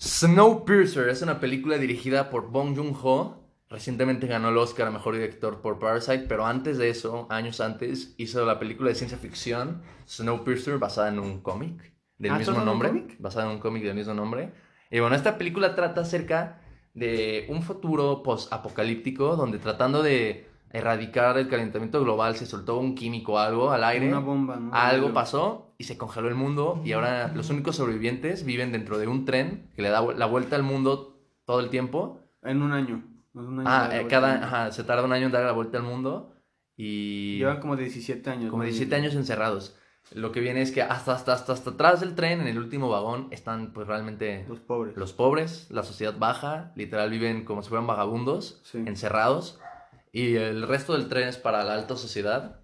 Snowpiercer es una película dirigida por Bong Joon-ho. Recientemente ganó el Oscar a Mejor Director por Parasite, pero antes de eso, años antes, hizo la película de ciencia ficción Snowpiercer basada en un cómic del Ah, mismo ¿solo en un nombre. Basada en un cómic del mismo nombre. Y bueno, esta película trata acerca de un futuro post-apocalíptico donde tratando de erradicar el calentamiento global se soltó un químico algo al aire. Una bomba, ¿no? Algo pasó y se congeló el mundo y ahora los únicos sobrevivientes viven dentro de un tren que le da la vuelta al mundo todo el tiempo. En un año. En un año Ah, eh, cada, ajá, se tarda un año en dar la vuelta al mundo y Llevan como 17 años. como ¿no? 17 años encerrados. Lo que viene es que hasta, hasta, hasta, hasta atrás del tren, en el último vagón, están pues realmente Los pobres. los pobres, la sociedad baja, literal viven como si fueran vagabundos, Sí. encerrados, y el resto del tren es para la alta sociedad.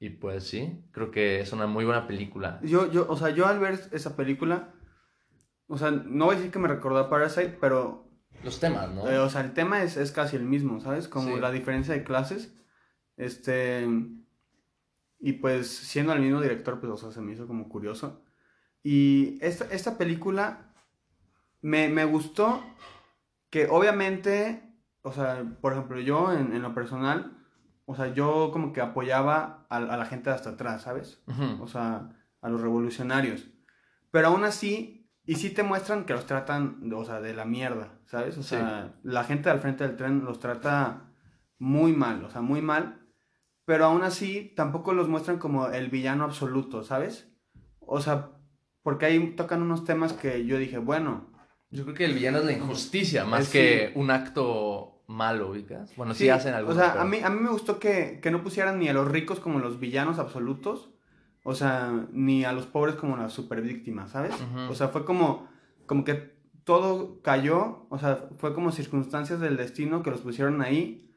Y pues sí, creo que es una muy buena película. Yo, yo, o sea, yo al ver esa película, o sea, no voy a decir que me recordó a Parasite, pero, Los temas, ¿no? eh, o sea, el tema es, es casi el mismo, ¿sabes? Como Sí. la diferencia de clases, este, y pues siendo el mismo director, pues, o sea, se me hizo como curioso. Y esta, esta película me, me gustó que obviamente, o sea, por ejemplo, yo en, en lo personal, o sea, yo como que apoyaba a, a la gente de hasta atrás, ¿sabes? O sea, a los revolucionarios. Pero aún así, y sí te muestran que los tratan, o sea, de la mierda, ¿sabes? O Sí. sea, la gente al frente del tren los trata muy mal, o sea, muy mal. Pero aún así, tampoco los muestran como el villano absoluto, ¿sabes? O sea, porque ahí tocan unos temas que yo dije, bueno, Yo creo que el villano es la injusticia, más Eh, sí. que un acto malo, ¿ubicas? Bueno, sí, Sí, hacen algo. O sea, a mí, a mí me gustó que, que no pusieran ni a los ricos como los villanos absolutos, o sea, ni a los pobres como las supervíctimas, ¿sabes? Ujú. O sea, fue como, como que todo cayó, o sea, fue como circunstancias del destino que los pusieron ahí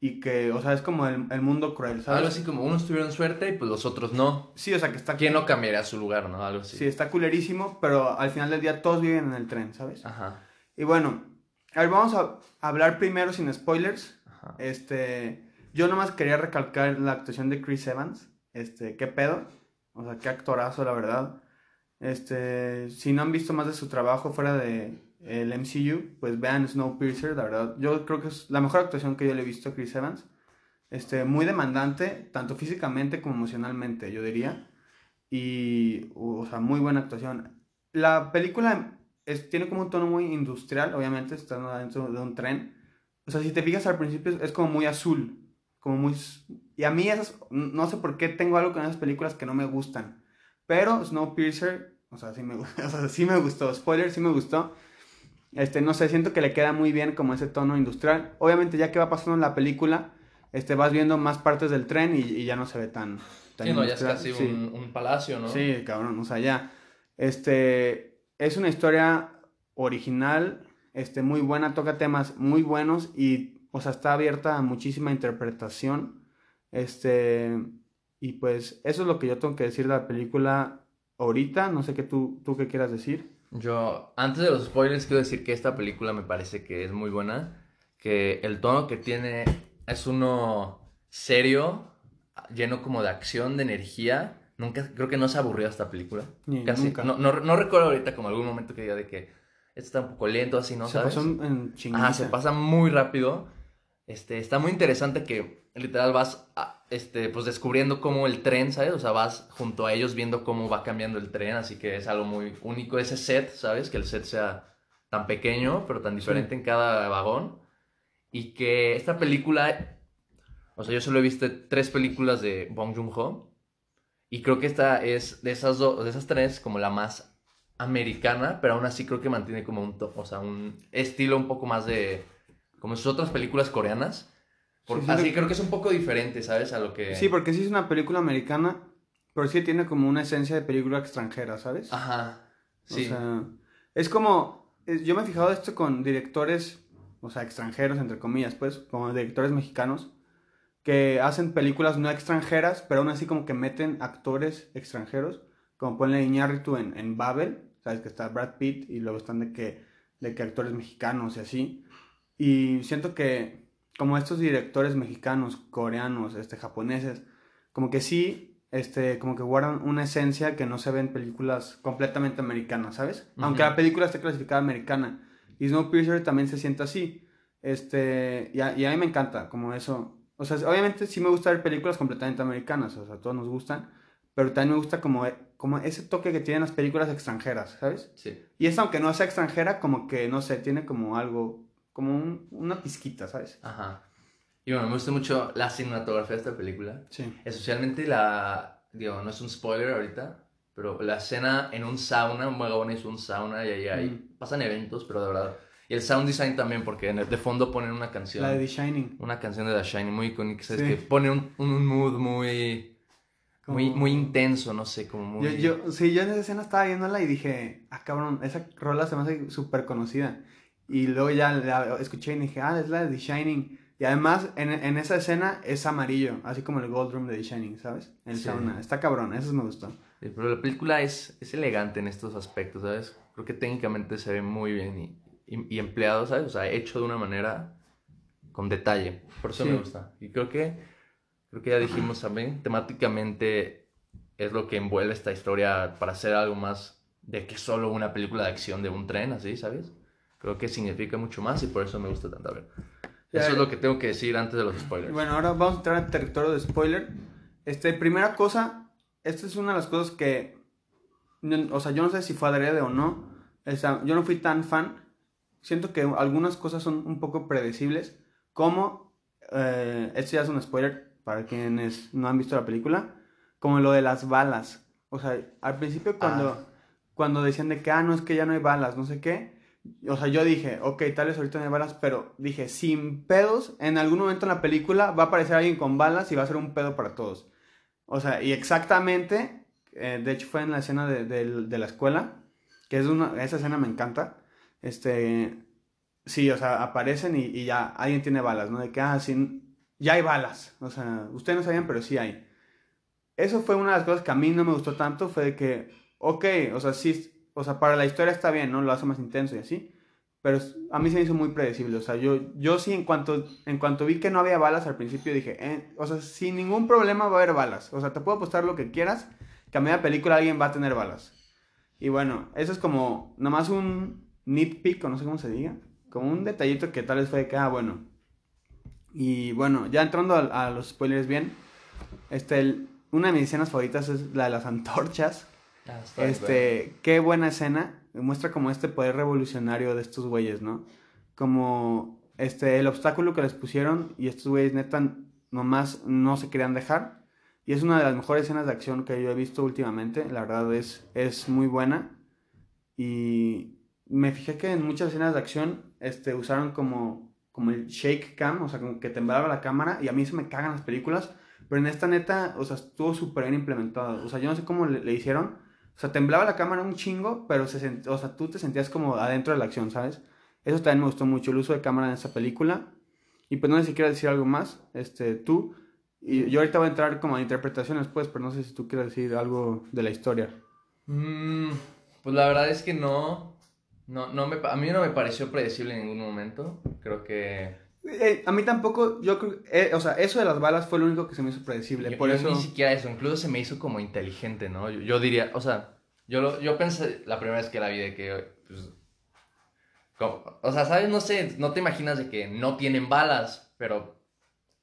y que, o sea, es como el, el mundo cruel, ¿sabes? Algo así como unos tuvieron suerte y pues los otros no. Sí, o sea, que está, ¿Quién no cambiaría su lugar, no? Algo así. sí, está culerísimo, pero al final del día todos viven en el tren, ¿sabes? Ajá. Y bueno, a ver, vamos a hablar primero sin spoilers. Ajá. Este, yo nomás quería recalcar la actuación de Chris Evans. Este, qué pedo. O sea, qué actorazo, la verdad. Este, si no han visto más de su trabajo fuera de el MCU, pues vean Snowpiercer, la verdad. Yo creo que es la mejor actuación que yo le he visto a Chris Evans. Este, muy demandante, tanto físicamente como emocionalmente, yo diría. Y, o sea, muy buena actuación. La película es, tiene como un tono muy industrial, obviamente, estando dentro de un tren. O sea, si te fijas al principio es, como muy azul, como muy... Y a mí esas, no sé por qué tengo algo con esas películas que no me gustan. Pero Snowpiercer, o sea, sí me, o sea, sí me gustó. Spoiler, sí me gustó. Este, no sé, siento que le queda muy bien como ese tono industrial. Obviamente ya que va pasando en la película, este, vas viendo más partes del tren y, y ya no se ve tan... tan Sí, no, ya es casi Sí. un, un palacio, ¿no? Sí, cabrón, o sea, ya. Este, es una historia original, este, muy buena, toca temas muy buenos y, o sea, está abierta a muchísima interpretación. Este, y pues, eso es lo que yo tengo que decir de la película ahorita, no sé qué tú, tú qué quieras decir. Yo, antes de los spoilers, quiero decir que esta película me parece que es muy buena. Que el tono que tiene es uno serio, lleno como de acción, de energía. Nunca, creo que no se aburrió esta película. Ni Casi. nunca. No, no, no recuerdo ahorita como algún momento que diga de que esto está un poco lento, así, ¿no? se ¿Sabes? pasó en, chinguiza. Ajá, se pasa muy rápido. Este, está muy interesante que literal vas, a- este, pues descubriendo cómo el tren, ¿sabes? O sea, vas junto a ellos viendo cómo va cambiando el tren, así que es algo muy único ese set, ¿sabes? Que el set sea tan pequeño, pero tan diferente en cada vagón. Y que esta película, o sea, yo solo he visto tres películas de Bong Joon-ho. Y creo que esta es de esas, dos de esas tres como la más americana, pero aún así creo que mantiene como un, o sea, un estilo un poco más de, como sus otras películas coreanas. Por- Sí, sí, así creo que es un poco diferente, ¿sabes? A lo que... Sí, porque sí es una película americana, pero sí tiene como una esencia de película extranjera, ¿sabes? Ajá, sí. O sea, es como, yo me he fijado esto con directores, o sea, extranjeros, entre comillas, pues, como directores mexicanos, que hacen películas no extranjeras, pero aún así como que meten actores extranjeros, como ponle Iñárritu en, en Babel, sabes que está Brad Pitt y luego están de que, de que actores mexicanos y así. Y siento que como estos directores mexicanos, coreanos, este, japoneses, como que sí este, como que guardan una esencia que no se ve en películas completamente americanas, ¿sabes? Ujú. Aunque la película esté clasificada americana. Y Snowpiercer también se siente así. Este, y a, y a mí me encanta, como eso. O sea, obviamente sí me gusta ver películas completamente americanas, o sea, todos nos gustan. Pero también me gusta como, como ese toque que tienen las películas extranjeras, ¿sabes? Sí. Y esta, aunque no sea extranjera, como que, no sé, tiene como algo, como un- una pizquita, ¿sabes? Ajá. Y bueno, me gusta mucho la cinematografía de esta película. Sí. Especialmente la, digo, no es un spoiler ahorita, pero la escena en un sauna, un vagón es un sauna y ahí hay, Mm. pasan eventos, pero de verdad. Y el sound design también, porque en el, de fondo ponen una canción. La de The Shining. Una canción de The Shining muy icónica, ¿sabes? Sí. Que pone un, un mood muy, muy, Como- muy intenso, no sé, como muy... Yo, yo, sí, yo en esa escena estaba viéndola y dije, ah, cabrón, esa rola se me hace súper conocida. Y luego ya la escuché y dije, ah, es la de The Shining. Y además, en, en esa escena es amarillo, así como el Gold Room de The Shining, ¿sabes? El Sí. sauna. Está cabrón, eso me gustó. Sí, Pero la película es, es elegante en estos aspectos, ¿sabes? Creo que técnicamente se ve muy bien y, y, y empleado, ¿sabes? O sea, hecho de una manera con detalle. Por eso Sí. me gusta. Y creo que, creo que ya dijimos también, temáticamente es lo que envuelve esta historia para hacer algo más de que solo una película de acción de un tren, así, ¿sabes? Creo que significa mucho más y por eso me gusta tanto. A ver, Ya, eso es lo que tengo que decir antes de los spoilers. Bueno, ahora vamos a entrar al territorio de spoiler. Este, primera cosa, esta es una de las cosas que, o sea, yo no sé si fue adrede o no. O sea, yo no fui tan fan. Siento que algunas cosas son un poco predecibles, como, eh, esto ya es un spoiler para quienes no han visto la película, como lo de las balas. O sea, al principio cuando, Ah. cuando decían de que, ah, no, es que ya no hay balas, no sé qué, o sea, yo dije, ok, tal vez ahorita no hay balas, pero dije, sin pedos, en algún momento en la película va a aparecer alguien con balas y va a ser un pedo para todos. O sea, y exactamente, eh, de hecho fue en la escena de, del- de la escuela, que es una, esa escena me encanta. Este, sí, o sea, aparecen y, ya alguien tiene balas, ¿no? De que, ah, sí, ya hay balas. O sea, ustedes no sabían, pero sí hay. Eso fue una de las cosas que a mí no me gustó tanto, fue de que, ok, o sea, sí, o sea, para la historia está bien, ¿no? Lo hace más intenso y así. Pero a mí se me hizo muy predecible. O sea, yo, yo sí, en cuanto, en cuanto vi que no había balas al principio, dije, eh, o sea, sin ningún problema va a haber balas. O sea, te puedo apostar lo que quieras, que a media película alguien va a tener balas. Y bueno, eso es como nomás un nitpick, o no sé cómo se diga. Como un detallito que tal vez fue de que, ah, bueno. Y bueno, ya entrando a, a los spoilers bien, este, el- una de mis escenas favoritas es la de las antorchas. Ah, bien, Este, qué buena escena. Muestra como este poder revolucionario de estos güeyes, ¿no? Como este, el obstáculo que les pusieron y estos güeyes neta nomás no se querían dejar. Y es una de las mejores escenas de acción que yo he visto últimamente. La verdad es, es muy buena. Y me fijé que en muchas escenas de acción este, usaron como, como el shake cam, o sea, como que temblaba la cámara. Y a mí se me cagan las películas. Pero en esta neta, o sea, estuvo súper bien implementado. O sea, yo no sé cómo le, hicieron. O sea, temblaba la cámara un chingo, pero se sent- o sea, tú te sentías como adentro de la acción, ¿sabes? Eso también me gustó mucho, el uso de cámara en esta película. Y pues no sé si quieres decir algo más, este, tú. Y yo ahorita voy a entrar como a interpretaciones, pues, pero no sé si tú quieres decir algo de la historia. Mm, pues la verdad es que no. No, no me, a mí no me pareció predecible en ningún momento. Creo que. Eh, a mí tampoco, yo creo, eh, o sea, eso de las balas fue lo único que se me hizo predecible. yo- por yo eso, Ni siquiera eso, incluso se me hizo como inteligente, ¿no? Yo, yo diría, o sea, yo, lo- yo pensé la primera vez que la vi de que. pues, como- o sea, ¿sabes? No sé, no te imaginas de que no tienen balas, pero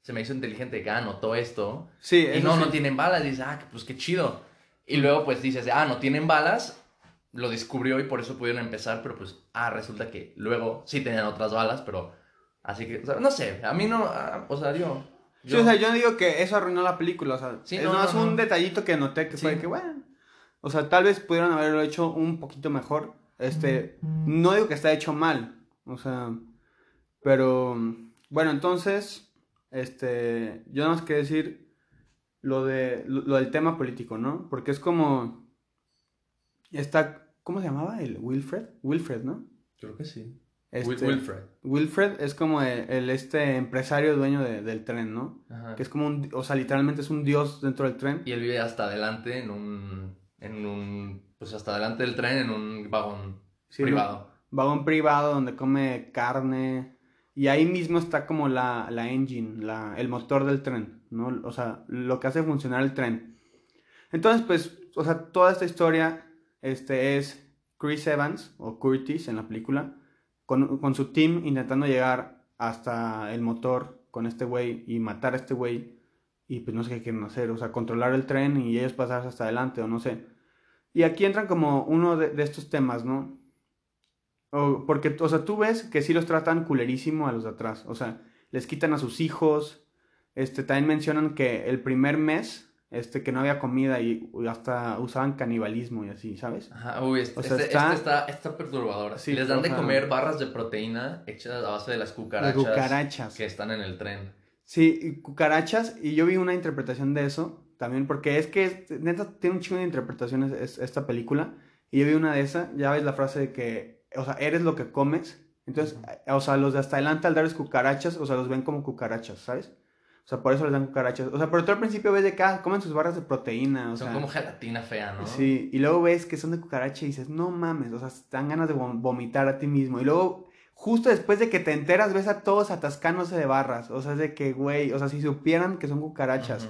se me hizo inteligente que, ah, notó esto. sí, Y no, sí. no tienen balas. Dices, ah, pues qué chido. Y luego, pues dices, ah, no tienen balas. Lo descubrió y por eso pudieron empezar. Pero pues, ah, resulta que luego sí tenían otras balas, pero. Así que, o sea, no sé. A mí no. ah, o sea, yo. Sí, yo- o sea, yo no digo que eso arruinó la película, o sea, Sí, es no, más no, un no. detallito que noté que fue Sí. de que, bueno, o sea, tal vez pudieron haberlo hecho un poquito mejor, este, no digo que está hecho mal, o sea, pero, bueno, entonces, este, yo no más que decir lo, de, lo, lo del tema político, ¿no? Porque es como, está, ¿cómo se llamaba? El Wilfred, Wilfred, ¿no? Creo que sí. Este, Wil- Wilfred. Wilfred es como el, el, este empresario dueño de- del tren, ¿no? Ajá. que es como un, o sea, literalmente es un dios dentro del tren. Y él vive hasta adelante en un. En un. Pues hasta adelante del tren en un vagón Sí, en un privado. vagón privado donde come carne. Y ahí mismo está como la, la engine, la, el motor del tren, ¿no? O sea, lo que hace funcionar el tren. Entonces, pues, o sea, toda esta historia este, es Chris Evans, o Curtis en la película, con, con su team intentando llegar hasta el motor con este güey y matar a este güey. Y pues no sé qué quieren hacer, o sea, controlar el tren y ellos pasarse hasta adelante, o no sé. Y aquí entran como uno de, estos temas, ¿no? O, porque, o sea, tú ves que sí los tratan culerísimo a los de atrás. O sea, les quitan a sus hijos. Este, también mencionan que el primer mes, este, que no había comida y hasta usaban canibalismo y así, ¿sabes? Ajá, uy, este, O sea, este- está- este está, está perturbador. Sí, Les dan de comer barras de proteína hechas a base de las cucarachas, De cucarachas. que están en el tren. Sí, y cucarachas, y yo vi una interpretación de eso también, porque es que es- neta tiene un chingo de interpretaciones es- esta película, y yo vi una de esas, ya ves la frase de que, o sea, eres lo que comes, entonces, eh, o sea, los de hasta adelante al darles cucarachas, o sea, los ven como cucarachas, ¿sabes? O sea, por eso les dan cucarachas, o sea, pero tú al principio ves de que ah, comen sus barras de proteína, o Son sea, como gelatina fea, ¿no? Sí, y luego ves que son de cucaracha y dices, no mames, o sea, te dan ganas de vom- vomitar a ti mismo. Y luego, justo después de que te enteras, ves a todos atascándose de barras. O sea, es de que, güey, o sea, si supieran que son cucarachas.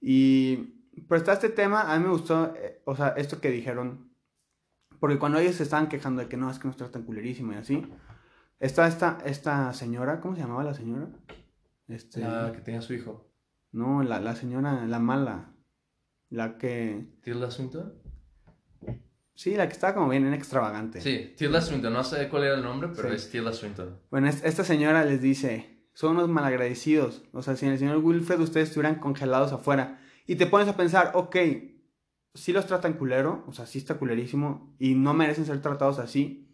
Y, pero está este tema, a mí me gustó, eh, o sea, esto que dijeron. Porque cuando ellos se estaban quejando de que no, es que nos tratan culerísimo y así. Está esta, esta señora, ¿cómo se llamaba la señora? Este, La que tenía su hijo. no, la, la señora, la mala. La que, ¿Tilda Swinton? sí, la que estaba como bien extravagante. Sí, Tilda Swinton. No sé cuál era el nombre, pero Sí. es Tilda Swinton. Bueno, es- esta señora les dice, son unos malagradecidos. O sea, si en el señor Wilfred ustedes estuvieran congelados afuera. Y te pones a pensar, ok, sí los tratan culero, o sea, sí está culerísimo, y no merecen ser tratados así.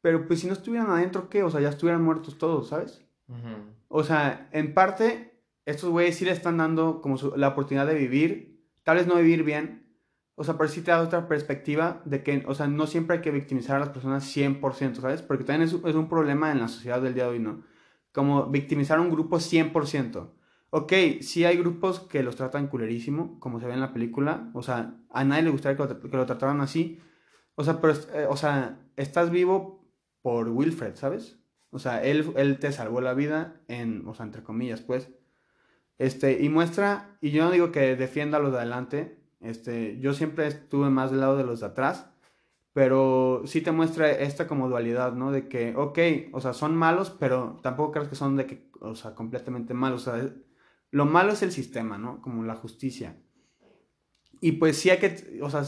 Pero pues si no estuvieran adentro, ¿qué? O sea, ya estuvieran muertos todos, ¿sabes? Ujú. O sea, en parte, estos güeyes sí le están dando como su- la oportunidad de vivir, tal vez no vivir bien, o sea, pero sí te da otra perspectiva de que, o sea, no siempre hay que victimizar a las personas 100%, ¿sabes? Porque también es, es un problema en la sociedad del día de hoy, ¿no? Como victimizar a un grupo 100%. Ok, sí hay grupos que los tratan culerísimo, como se ve en la película, o sea, a nadie le gustaría que lo, que lo trataran así, o sea, pero, eh, o sea, estás vivo por Wilfred, ¿sabes? O sea, él, él te salvó la vida en, o sea, entre comillas, pues. Este, y muestra, y yo no digo que defienda a los de adelante, este, yo siempre estuve más del lado de los de atrás, pero sí te muestra esta como dualidad, ¿no? De que, ok, o sea, son malos, pero tampoco crees que son de que, o sea, completamente malos, o sea, lo malo es el sistema, ¿no? Como la justicia. Y pues sí hay que, o sea,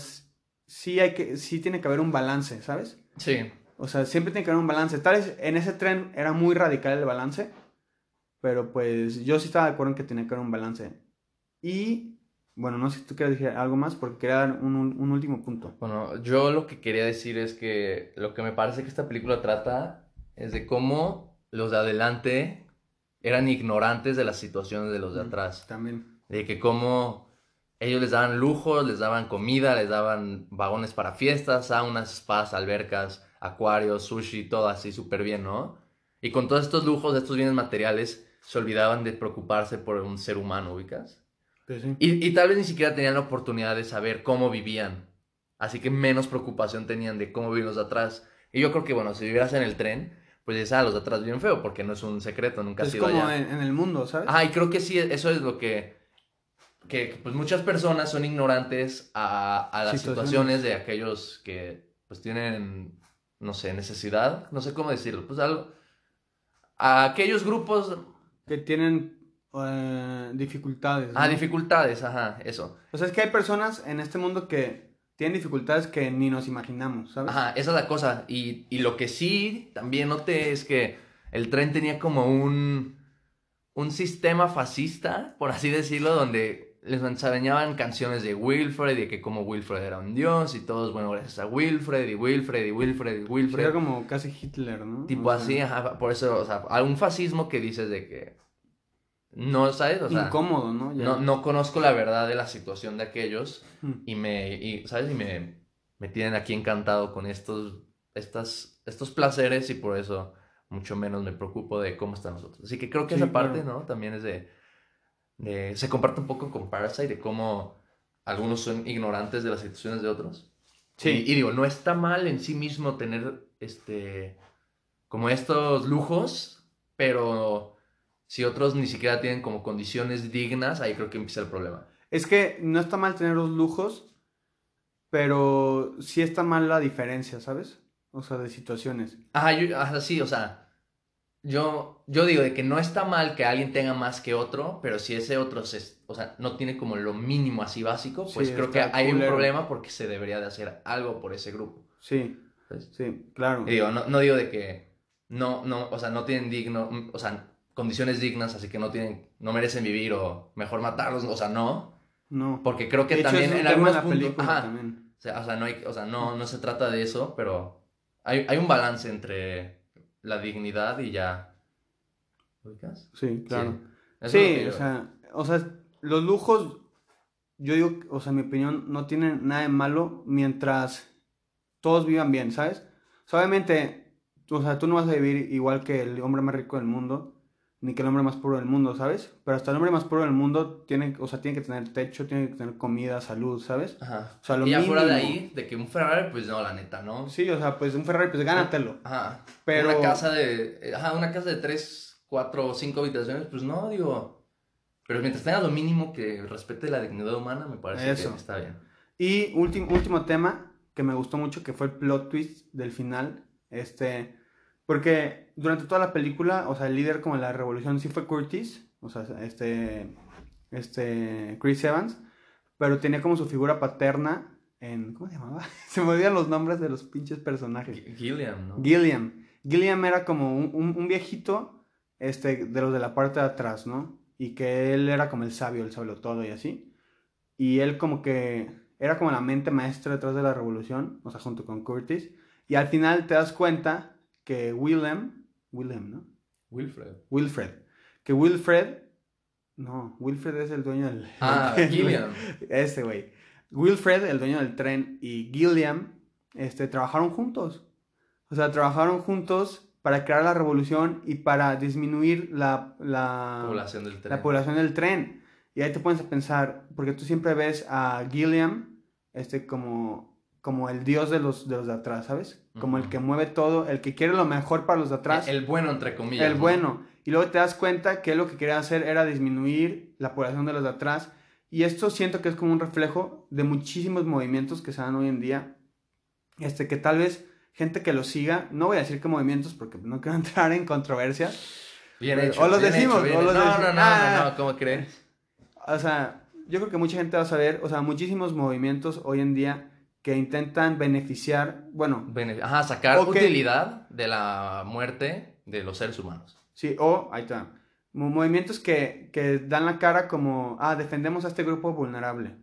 sí hay que, sí tiene que haber un balance, ¿sabes? Sí. O sea, siempre tiene que haber un balance. Tal vez en ese tren era muy radical el balance, pero pues yo sí estaba de acuerdo en que tenía que haber un balance. Y, bueno, no sé si tú quieres decir algo más, porque quería dar un, un- último punto. Bueno, yo lo que quería decir es que lo que me parece que esta película trata es de cómo los de adelante eran ignorantes de las situaciones de los de Mm. atrás. También. De que cómo ellos les daban lujos, les daban comida, les daban vagones para fiestas, saunas, spas, albercas, acuarios, sushi, todo así súper bien, ¿no? Y con todos estos lujos, estos bienes materiales, se olvidaban de preocuparse por un ser humano, ¿ubicas? Pues sí. Y, y tal vez ni siquiera tenían la oportunidad de saber cómo vivían. Así que menos preocupación tenían de cómo viven los de atrás. Y yo creo que, bueno, si vivieras en el tren, pues dices, ah, los de atrás viven feo, porque no es un secreto, nunca has Es ido como allá. en, en el mundo, ¿sabes? Ah, y creo que sí, eso es lo que, que que, pues muchas personas son ignorantes a, a las Situaciones. situaciones de aquellos que pues tienen, no sé, necesidad, no sé cómo decirlo, pues algo, a aquellos grupos, Que tienen eh, dificultades. a ¿no? dificultades, ajá, eso. O sea, es que hay personas en este mundo que tienen dificultades que ni nos imaginamos, ¿sabes? Ajá, esa es la cosa. Y, y lo que sí también noté es que el tren tenía como un, un sistema fascista, por así decirlo, donde les enseñaban canciones de Wilfred y que como Wilfred era un dios y todos, bueno, gracias a Wilfred y Wilfred y Wilfred y Era Wilfred. como casi Hitler, ¿no? Tipo O sea, así, ajá, por eso, o sea, algún fascismo que dices de que no, ¿sabes? O sea, incómodo, ¿no? Ya. no, no conozco la verdad de la situación de aquellos Mm. y me, y, ¿sabes? Y me, me tienen aquí encantado con estos, estas, estos placeres y por eso mucho menos me preocupo de cómo están nosotros. Así que creo que Sí, esa parte, claro. ¿no? También es de, de- se comparte un poco con Parasite de cómo algunos son ignorantes de las situaciones de otros. Sí. Y, y digo, no está mal en sí mismo tener, este, como estos lujos, pero si otros ni siquiera tienen como condiciones dignas, ahí creo que empieza el problema. Es que no está mal tener los lujos, pero sí está mal la diferencia, ¿sabes? O sea, de situaciones. Ajá, yo, ajá, sí, o sea, yo, yo digo de que no está mal que alguien tenga más que otro, pero si ese otro se, o sea, no tiene como lo mínimo así básico, pues Sí, creo que hay un problema porque se debería de hacer algo por ese grupo. Sí, sí, claro. Digo, no, no digo de que no, no, o sea, no tienen digno, o sea, condiciones dignas, así que no tienen, no merecen vivir o mejor matarlos, o sea, no, No. porque creo que De hecho, también un en algunos puntos, ajá, también. o sea, o sea, no hay, o sea, no, no se trata de eso, pero hay, hay un balance entre la dignidad y ya. ¿Ubicas? Sí, claro. Sí, o sea, o sea, los lujos, yo digo, o sea, en mi opinión, no tienen nada de malo mientras todos vivan bien, ¿sabes? O sea, obviamente, o sea, tú no vas a vivir igual que el hombre más rico del mundo, ni que el hombre más pobre del mundo, ¿sabes? Pero hasta el hombre más pobre del mundo tiene, o sea, tiene que tener techo, tiene que tener comida, salud, ¿sabes? Ajá. O sea, lo y ya fuera de ahí, de que un Ferrari, pues no, la neta, ¿no? Sí, o sea, pues un Ferrari, pues gánatelo. Ajá. Pero- Una casa de. Ajá, una casa de tres, cuatro o cinco habitaciones, pues no, digo. Pero mientras tenga lo mínimo que respete la dignidad humana, me parece Eso. que está bien. Y último, último tema que me gustó mucho, que fue el plot twist del final. Este, porque durante toda la película, o sea, el líder como de la revolución sí fue Curtis, o sea, este, este, Chris Evans, pero tenía como su figura paterna en, ¿cómo se llamaba? Se me olvidan los nombres de los pinches personajes. Gilliam, ¿no? Gilliam. Gilliam era como un, un- un viejito, este, de los de la parte de atrás, ¿no? Y que él era como el sabio, el sabio todo y así. Y él como que era como la mente maestra detrás de la revolución, o sea, junto con Curtis. Y al final te das cuenta que William, William, ¿no? Wilfred. Wilfred. Que Wilfred, no, Wilfred es el dueño del... Ah, Gilliam. Ese güey. Wilfred, el dueño del tren, y Gilliam, este, trabajaron juntos. O sea, trabajaron juntos para crear la revolución y para disminuir la, la, Población del tren. la población del tren. Y ahí te pones a pensar, porque tú siempre ves a Gilliam este, como, como el dios de los, de los de atrás, ¿sabes? Como el Ujú. que mueve todo, el que quiere lo mejor para los de atrás. El, el bueno, entre comillas. El ¿no? bueno. Y luego te das cuenta que lo que quería hacer era disminuir la población de los de atrás. Y esto siento que es como un reflejo de muchísimos movimientos que se dan hoy en día. Este, que tal vez gente que lo siga, no voy a decir qué movimientos porque no quiero entrar en controversia. Bien hecho. o los bien decimos, hecho, bien o los. No, decimos. no, no, Ah. no, no, ¿cómo crees? O sea, yo creo que mucha gente va a saber, o sea, muchísimos movimientos hoy en día que intentan beneficiar, bueno, Bene- Ajá, sacar utilidad de la muerte de los seres humanos. Sí, o, ahí está. Mo- Movimientos que, que dan la cara como, ah, defendemos a este grupo vulnerable,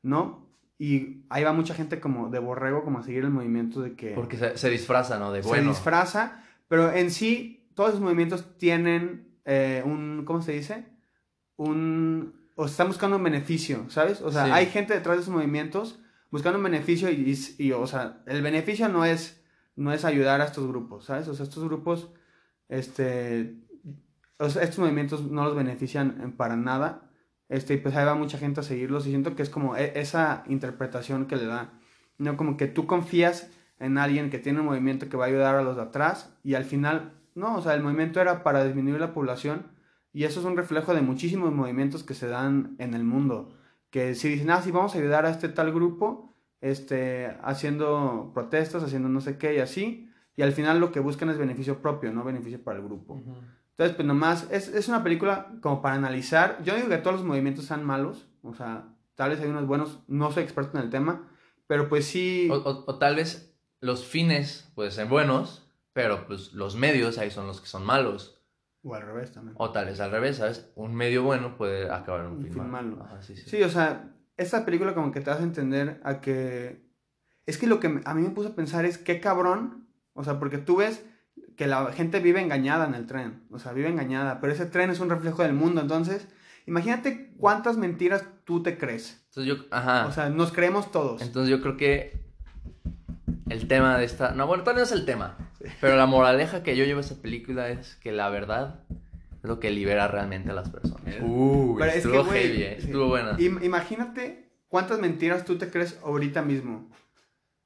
¿no? Y ahí va mucha gente como de borrego, como a seguir el movimiento de que Porque se, se disfraza, ¿no? De se disfraza, pero en sí todos esos movimientos tienen eh, un, ¿cómo se dice? Un, o están buscando un beneficio, ¿sabes? O sea, Sí. hay gente detrás de esos movimientos buscando un beneficio y, o sea, el beneficio no es, no es ayudar a estos grupos, ¿sabes? O sea, estos grupos, este, o sea, estos movimientos no los benefician en- para nada, este, y pues ahí va mucha gente a seguirlos y siento que es como e- esa interpretación que le da, ¿no? Como que tú confías en alguien que tiene un movimiento que va a ayudar a los de atrás y al final, no, o sea, el movimiento era para disminuir la población y eso es un reflejo de muchísimos movimientos que se dan en el mundo, que si dicen, ah, sí, vamos a ayudar a este tal grupo, este, haciendo protestas, haciendo no sé qué y así, y al final lo que buscan es beneficio propio, no beneficio para el grupo. Entonces, pues nomás, es, es una película como para analizar. Yo no digo que todos los movimientos sean malos, o sea, tal vez hay unos buenos, no soy experto en el tema, pero pues sí... O, o- o tal vez los fines pueden ser buenos, pero pues los medios ahí son los que son malos. O al revés también. O tal vez al revés, ¿sabes? Un medio bueno puede acabar en un, Un fin malo. malo. Ajá, sí, sí. Sí, o sea, esta película como que te hace entender a que... Es que lo que a mí me puso a pensar es qué cabrón, o sea, porque tú ves que la gente vive engañada en el tren, o sea, vive engañada, pero ese tren es un reflejo del mundo, entonces, imagínate cuántas mentiras tú te crees. Entonces yo, ajá. O sea, nos creemos todos. Entonces yo creo que el tema de esta... No, bueno, todavía no es el tema. Pero la moraleja que yo llevo a esta película es que la verdad es lo que libera realmente a las personas. Uh, Pero es estuvo que, güey, heavy, eh, sí. estuvo buena. Im- imagínate cuántas mentiras tú te crees ahorita mismo.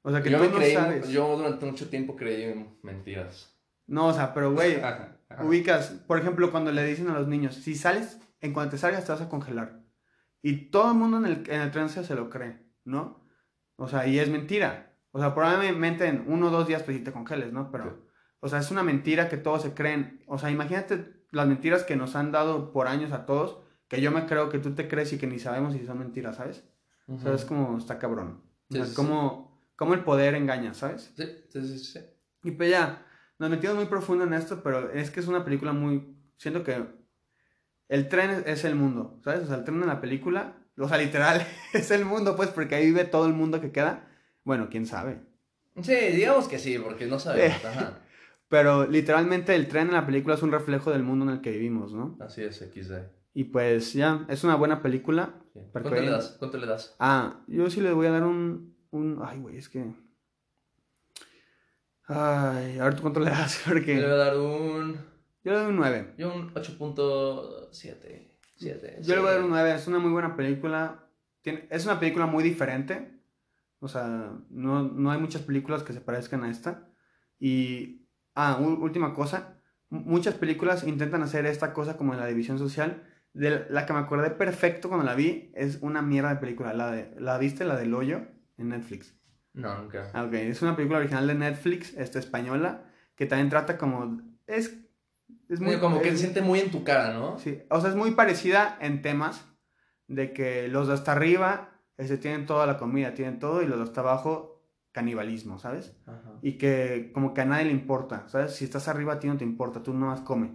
O sea, que yo tú no creí, sabes. yo durante mucho tiempo creí en mentiras. No, o sea, pero güey, ubicas, por ejemplo, cuando le dicen a los niños, si sales, en cuanto te salgas te vas a congelar. Y todo el mundo en el, en el tren se lo cree, ¿no? O sea, y es mentira. O sea, probablemente en uno o dos días pues sí te congeles, ¿no? Pero, Sí. o sea, es una mentira que todos se creen. O sea, imagínate las mentiras que nos han dado por años a todos, que yo me creo que tú te crees y que ni sabemos si son mentiras, ¿sabes? O sea, es como, está cabrón. O Sí, sea, sí, cómo el poder engaña, ¿sabes? Sí, sí, sí. Y pues ya, nos metimos muy profundo en esto, pero es que es una película muy... Siento que el tren es, es el mundo, ¿sabes? O sea, el tren en la película, o sea, literal, es el mundo, pues, porque ahí vive todo el mundo que queda. Bueno, quién sabe. Sí, digamos que sí, porque no sabemos. Ajá. Pero literalmente el tren en la película es un reflejo del mundo en el que vivimos, ¿no? Así es, XD. Y pues ya, es una buena película. Sí. ¿Cuánto le das? ¿Cuánto le das? Ah, yo sí le voy a dar un... un ay, güey, es que... Ay, a ver tú cuánto le das, porque... Yo le voy a dar un. Yo le doy un 9. Yo un 8.7. 7. Yo le voy a dar un 9, es una muy buena película. Tiene, es una película muy diferente. O sea, no, no hay muchas películas que se parezcan a esta. Y, ah, última cosa. Muchas películas intentan hacer esta cosa como en la división social. De la que me acordé perfecto cuando la vi es una mierda de película. La, de, ¿la viste? La del hoyo en Netflix. No, nunca. Ah, ok. Es una película original de Netflix, esta española, que también trata como... Es, es Muy, como que es- se siente muy en tu cara, ¿no? Sí, o sea, es muy parecida en temas de que los de hasta arriba este, tienen toda la comida, tienen todo, y los de hasta abajo, canibalismo, ¿sabes? Ajá. Y que como que a nadie le importa, ¿sabes? Si estás arriba a ti no te importa, tú nomás come.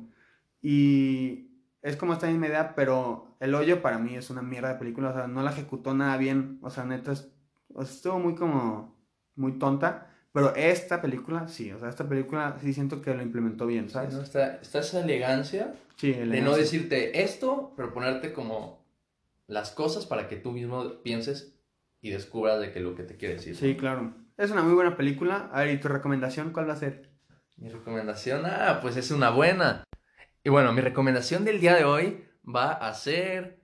Y es como esta misma idea, pero El Hoyo para mí es una mierda de película, o sea, no la ejecutó nada bien, o sea, neta, es- o sea, estuvo muy como, muy tonta, pero esta película, sí, o sea, esta película sí siento que lo implementó bien, Sí, ¿sabes? ¿no? está, está esa elegancia Sí, de no decirte esto, pero ponerte como las cosas para que tú mismo pienses y descubras de que lo que te quiere decir. Sí, claro. Es una muy buena película. A ver, ¿y tu recomendación cuál va a ser? Mi recomendación, ah, pues es una buena. Y bueno, mi recomendación del día de hoy va a ser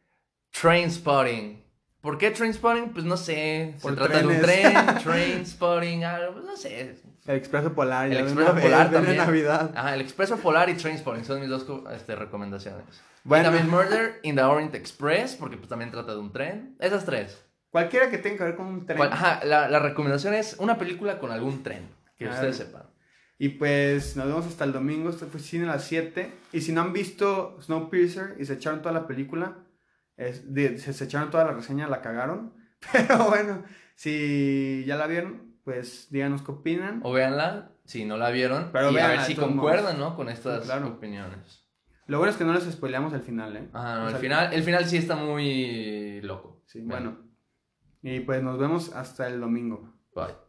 Trainspotting. ¿Por qué Trainspotting? Pues no sé. Se Por trata de un trenes. tren, Trainspotting, algo, pues no sé. El Expreso Polar. El de Expreso Polar en también. Navidad. Ah, el Expreso Polar y Trainspotting son mis dos este, recomendaciones. Bueno. Y también Murder in the Orient Express, porque pues también trata de un tren. Esas tres. Cualquiera que tenga que ver con un tren. ¿Cuál- Ajá, la, la recomendación es una película con algún tren. Que Ah. ustedes sepan. Y pues nos vemos hasta el domingo. Esto fue cine a las 7. Y si no han visto Snowpiercer y se echaron toda la película, es, de- se, se echaron toda la reseña, la cagaron. Pero bueno, si ya la vieron, pues díganos qué opinan. O véanla si no la vieron. Pero y a véanla, ver si concuerdan, ¿no? Con estas claro. opiniones. Lo bueno es que no les spoileamos el final, ¿eh? Ajá, no, O el, final, el final sí está muy loco. Sí, bueno. Y pues nos vemos hasta el domingo. Bye.